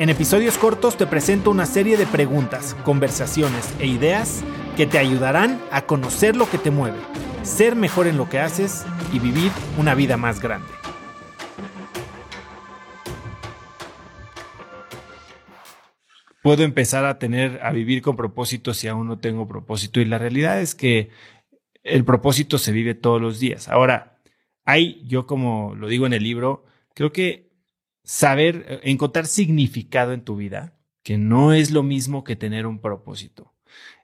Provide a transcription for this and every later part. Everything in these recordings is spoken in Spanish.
En episodios cortos te presento una serie de preguntas, conversaciones e ideas que te ayudarán a conocer lo que te mueve, ser mejor en lo que haces y vivir una vida más grande. Puedo empezar a tener, a vivir con propósito si aún no tengo propósito y la realidad es que el propósito se vive todos los días. Ahora, hay, yo como lo digo en el libro, creo que saber, eh, encontrar significado en tu vida, que no es lo mismo que tener un propósito.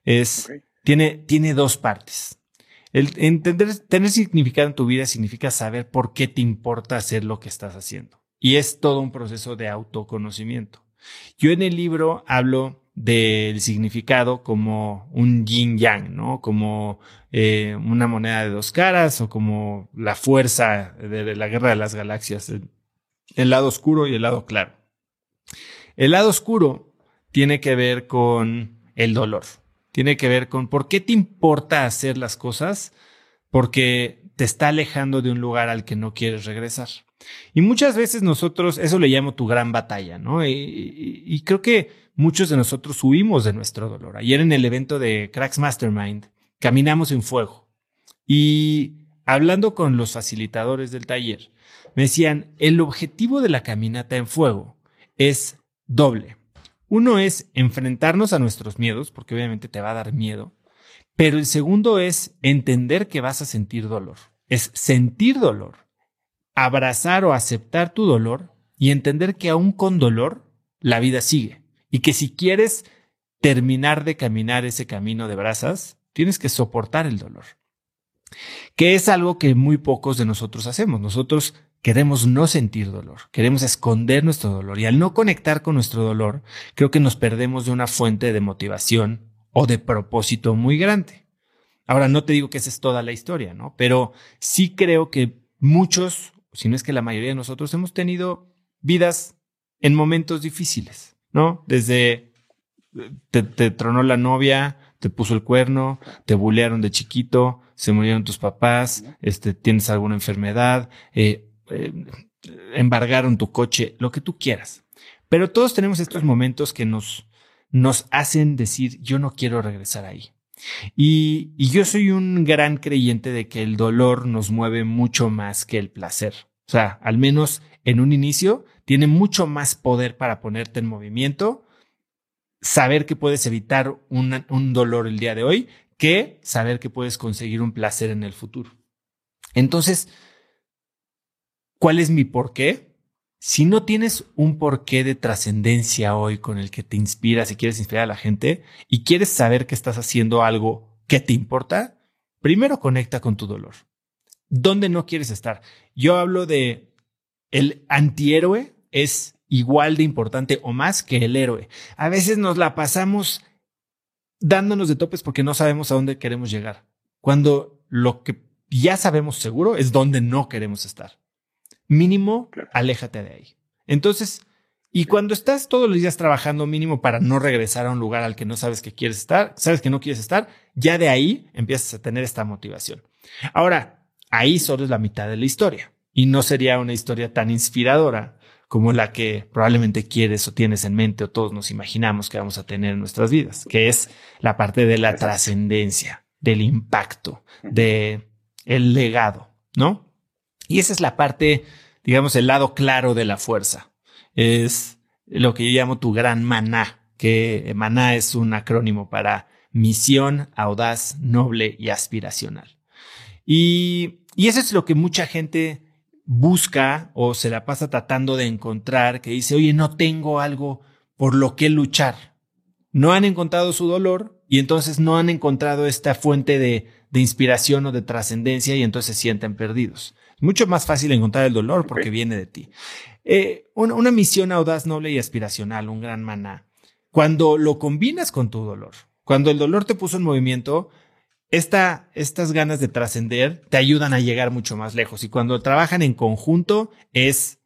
Es, tiene, tiene dos partes. El entender, tener significado en tu vida significa saber por qué te importa hacer lo que estás haciendo. Y es todo un proceso de autoconocimiento. Yo en el libro hablo del significado como un yin yang, ¿no? Como eh, una moneda de dos caras o como la fuerza de, la guerra de las galaxias, el, lado oscuro y el lado claro. El lado oscuro tiene que ver con el dolor, tiene que ver con por qué te importa hacer las cosas, porque te está alejando de un lugar al que no quieres regresar. Y muchas veces nosotros, eso le llamo tu gran batalla, ¿no? y creo que muchos de nosotros huimos de nuestro dolor. Ayer en el evento de Cracks Mastermind, caminamos en fuego. Y hablando con los facilitadores del taller, me decían, el objetivo de la caminata en fuego es doble. Uno es enfrentarnos a nuestros miedos, porque obviamente te va a dar miedo, pero el segundo es entender que vas a sentir dolor. Es sentir dolor, abrazar o aceptar tu dolor y entender que aún con dolor la vida sigue y que si quieres terminar de caminar ese camino de brasas, tienes que soportar el dolor. Que es algo que muy pocos de nosotros hacemos. Nosotros queremos no sentir dolor, queremos esconder nuestro dolor y al no conectar con nuestro dolor, creo que nos perdemos de una fuente de motivación o de propósito muy grande. Ahora, no te digo que esa es toda la historia, ¿no? Pero sí creo que muchos, si no es que la mayoría de nosotros, hemos tenido vidas en momentos difíciles. ¿no? Desde te, tronó la novia, te puso el cuerno, te bulearon de chiquito, se murieron tus papás, este, tienes alguna enfermedad, eh, eh, embargaron tu coche, lo que tú quieras. Pero todos tenemos estos momentos que nos, nos hacen decir, yo no quiero regresar ahí. Y, y yo soy un gran creyente de que el dolor nos mueve mucho más que el placer. O sea, al menos en un inicio, tiene mucho más poder para ponerte en movimiento, saber que puedes evitar un dolor el día de hoy, que saber que puedes conseguir un placer en el futuro. Entonces, ¿cuál es mi porqué? Si no tienes un porqué de trascendencia hoy con el que te inspiras y quieres inspirar a la gente y quieres saber que estás haciendo algo que te importa, primero conecta con tu dolor. ¿Dónde no quieres estar? Yo hablo de el antihéroe es igual de importante o más que el héroe. A veces nos la pasamos dándonos de topes porque no sabemos a dónde queremos llegar. Cuando lo que ya sabemos seguro es dónde no queremos estar. Mínimo, aléjate de ahí. Entonces, y cuando estás todos los días trabajando mínimo para no regresar a un lugar al que no sabes que quieres estar, sabes que no quieres estar, ya de ahí empiezas a tener esta motivación. Ahora, ahí solo es la mitad de la historia y no sería una historia tan inspiradora como la que probablemente quieres o tienes en mente o todos nos imaginamos que vamos a tener en nuestras vidas, que es la parte de la trascendencia, del impacto, de el legado, ¿no? Y esa es la parte, digamos, el lado claro de la fuerza. Es lo que yo llamo tu gran maná, que maná es un acrónimo para misión, audaz, noble y aspiracional. Y, y eso es lo que mucha gente busca o se la pasa tratando de encontrar, que dice, oye, no tengo algo por lo que luchar. No han encontrado su dolor y entonces no han encontrado esta fuente de, de inspiración o de trascendencia y entonces se sienten perdidos. Mucho más fácil encontrar el dolor porque viene de ti. Eh, una, una misión audaz, noble y aspiracional, un gran maná. Cuando lo combinas con tu dolor, cuando el dolor te puso en movimiento, esta, estas ganas de trascender te ayudan a llegar mucho más lejos y cuando trabajan en conjunto es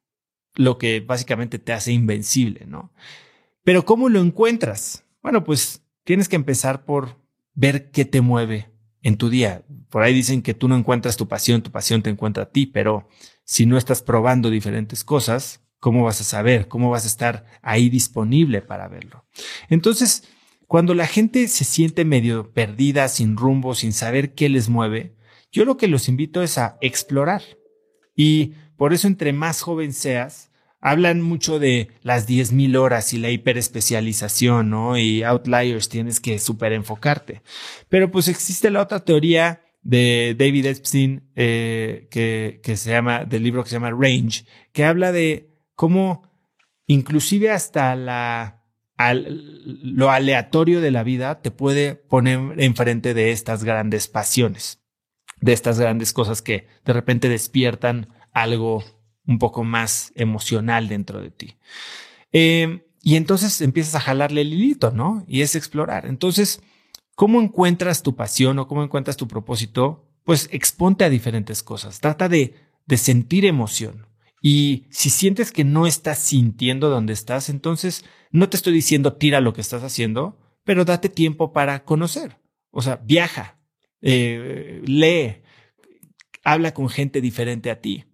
lo que básicamente te hace invencible, ¿no? Pero ¿cómo lo encuentras? Bueno, pues tienes que empezar por ver qué te mueve en tu día. Por ahí dicen que tú no encuentras tu pasión, tu pasión te encuentra a ti, pero si no estás probando diferentes cosas, ¿cómo vas a saber? ¿Cómo vas a estar ahí disponible para verlo? Entonces, cuando la gente se siente medio perdida, sin rumbo, sin saber qué les mueve, yo lo que los invito es a explorar. Y por eso entre más joven seas, hablan mucho de las 10.000 horas y la hiperespecialización, ¿no? Y outliers, tienes que super enfocarte. Pero pues existe la otra teoría de David Epstein, eh, que, que se llama, del libro que se llama Range, que habla de cómo inclusive hasta la lo aleatorio de la vida te puede poner enfrente de estas grandes pasiones, de estas grandes cosas que de repente despiertan algo un poco más emocional dentro de ti. Eh, y entonces empiezas a jalarle el hilito, ¿no? Y es explorar. Entonces, ¿cómo encuentras tu pasión o cómo encuentras tu propósito? Pues exponte a diferentes cosas. Trata de, de sentir emoción. Y si sientes que no estás sintiendo donde estás, entonces no te estoy diciendo tira lo que estás haciendo, pero date tiempo para conocer. O sea, viaja, eh, lee, habla con gente diferente a ti.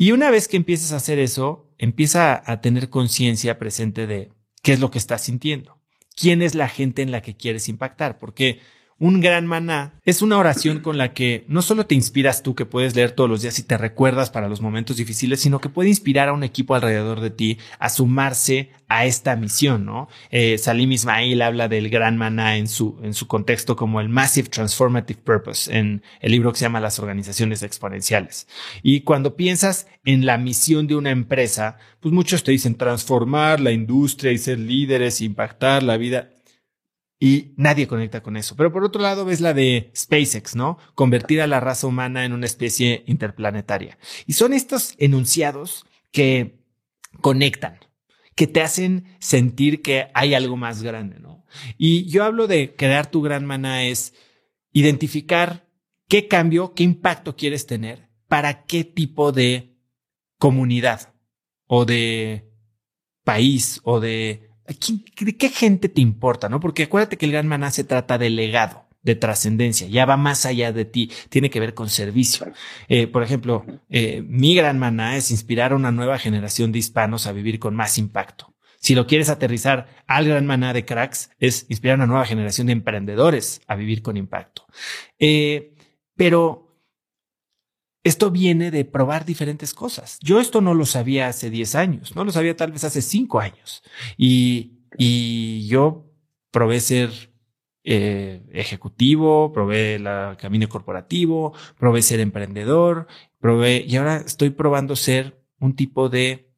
Y una vez que empieces a hacer eso, empieza a tener conciencia presente de qué es lo que estás sintiendo, quién es la gente en la que quieres impactar, porque un gran maná es una oración con la que no solo te inspiras tú que puedes leer todos los días y te recuerdas para los momentos difíciles, sino que puede inspirar a un equipo alrededor de ti a sumarse a esta misión, ¿no? Eh, Salim Ismail habla del gran maná en su, en su contexto como el Massive Transformative Purpose en el libro que se llama Las organizaciones exponenciales. Y cuando piensas en la misión de una empresa, pues muchos te dicen transformar la industria y ser líderes, impactar la vida y nadie conecta con eso. Pero por otro lado ves la de SpaceX, ¿no? Convertir a la raza humana en una especie interplanetaria. Y son estos enunciados que conectan, que te hacen sentir que hay algo más grande, ¿no? Y yo hablo de crear tu gran mana es identificar qué cambio, qué impacto quieres tener para qué tipo de comunidad o de país o de ¿de qué gente te importa? ¿No? Porque acuérdate que el gran maná se trata de legado, de trascendencia, ya va más allá de ti, tiene que ver con servicio. Eh, por ejemplo, eh, mi gran maná es inspirar a una nueva generación de hispanos a vivir con más impacto. Si lo quieres aterrizar al gran maná de cracks, es inspirar a una nueva generación de emprendedores a vivir con impacto. Eh, pero esto viene de probar diferentes cosas. Yo esto no lo sabía hace 10 años, no lo sabía tal vez hace 5 años. Y, y yo probé ser eh, ejecutivo, probé el camino corporativo, probé ser emprendedor, probé, y ahora estoy probando ser un tipo de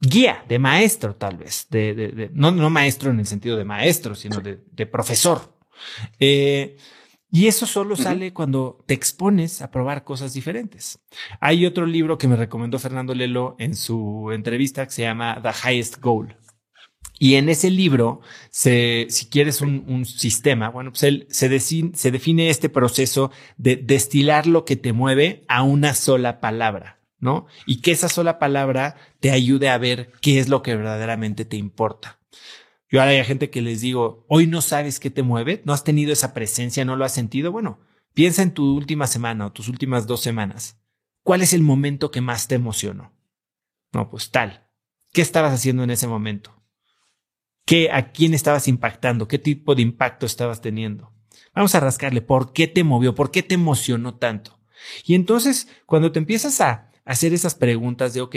guía, de maestro tal vez, de, de, de no, no maestro en el sentido de maestro, sino de, de profesor. Eh, y eso solo sale cuando te expones a probar cosas diferentes. Hay otro libro que me recomendó Fernando Lelo en su entrevista que se llama The Highest Goal. Y en ese libro, se, si quieres un, sistema, bueno, pues él se, se define este proceso de destilar lo que te mueve a una sola palabra, ¿no? Y que esa sola palabra te ayude a ver qué es lo que verdaderamente te importa. Yo ahora hay gente que les digo, hoy no sabes qué te mueve, no has tenido esa presencia, no lo has sentido. Bueno, piensa en tu última semana o tus últimas dos semanas. ¿Cuál es el momento que más te emocionó? No, pues tal. ¿Qué estabas haciendo en ese momento? ¿Qué, ¿A quién estabas impactando? ¿Qué tipo de impacto estabas teniendo? Vamos a rascarle. ¿Por qué te movió? ¿Por qué te emocionó tanto? Y entonces, cuando te empiezas a hacer esas preguntas de, ok,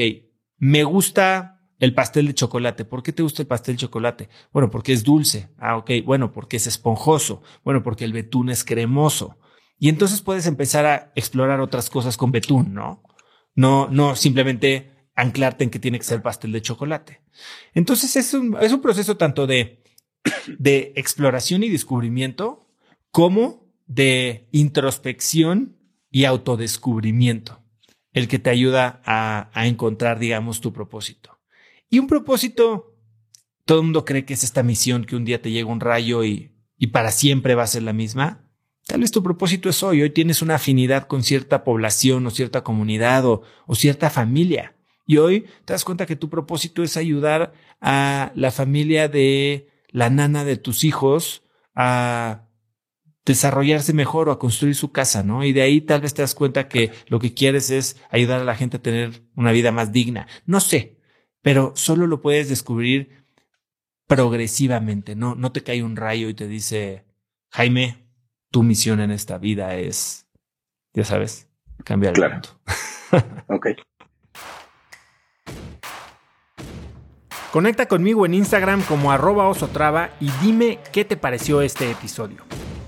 me gusta el pastel de chocolate. ¿Por qué te gusta el pastel de chocolate? Bueno, porque es dulce. Ah, ok. Bueno, porque es esponjoso. Bueno, porque el betún es cremoso. Y entonces puedes empezar a explorar otras cosas con betún, ¿no? No, no simplemente anclarte en que tiene que ser pastel de chocolate. Entonces es un, es un proceso tanto de, de exploración y descubrimiento como de introspección y autodescubrimiento, el que te ayuda a, a encontrar, digamos, tu propósito. Y un propósito, todo el mundo cree que es esta misión que un día te llega un rayo y, y para siempre va a ser la misma. Tal vez tu propósito es hoy. Hoy tienes una afinidad con cierta población o cierta comunidad o, o cierta familia. Y hoy te das cuenta que tu propósito es ayudar a la familia de la nana de tus hijos a desarrollarse mejor o a construir su casa, ¿no? Y de ahí tal vez te das cuenta que lo que quieres es ayudar a la gente a tener una vida más digna. No sé, pero solo lo puedes descubrir progresivamente, ¿no? No te cae un rayo y te dice, Jaime, tu misión en esta vida es, ya sabes, cambiar el mundo. ok. Conecta conmigo en Instagram como arroba osotrava y dime qué te pareció este episodio.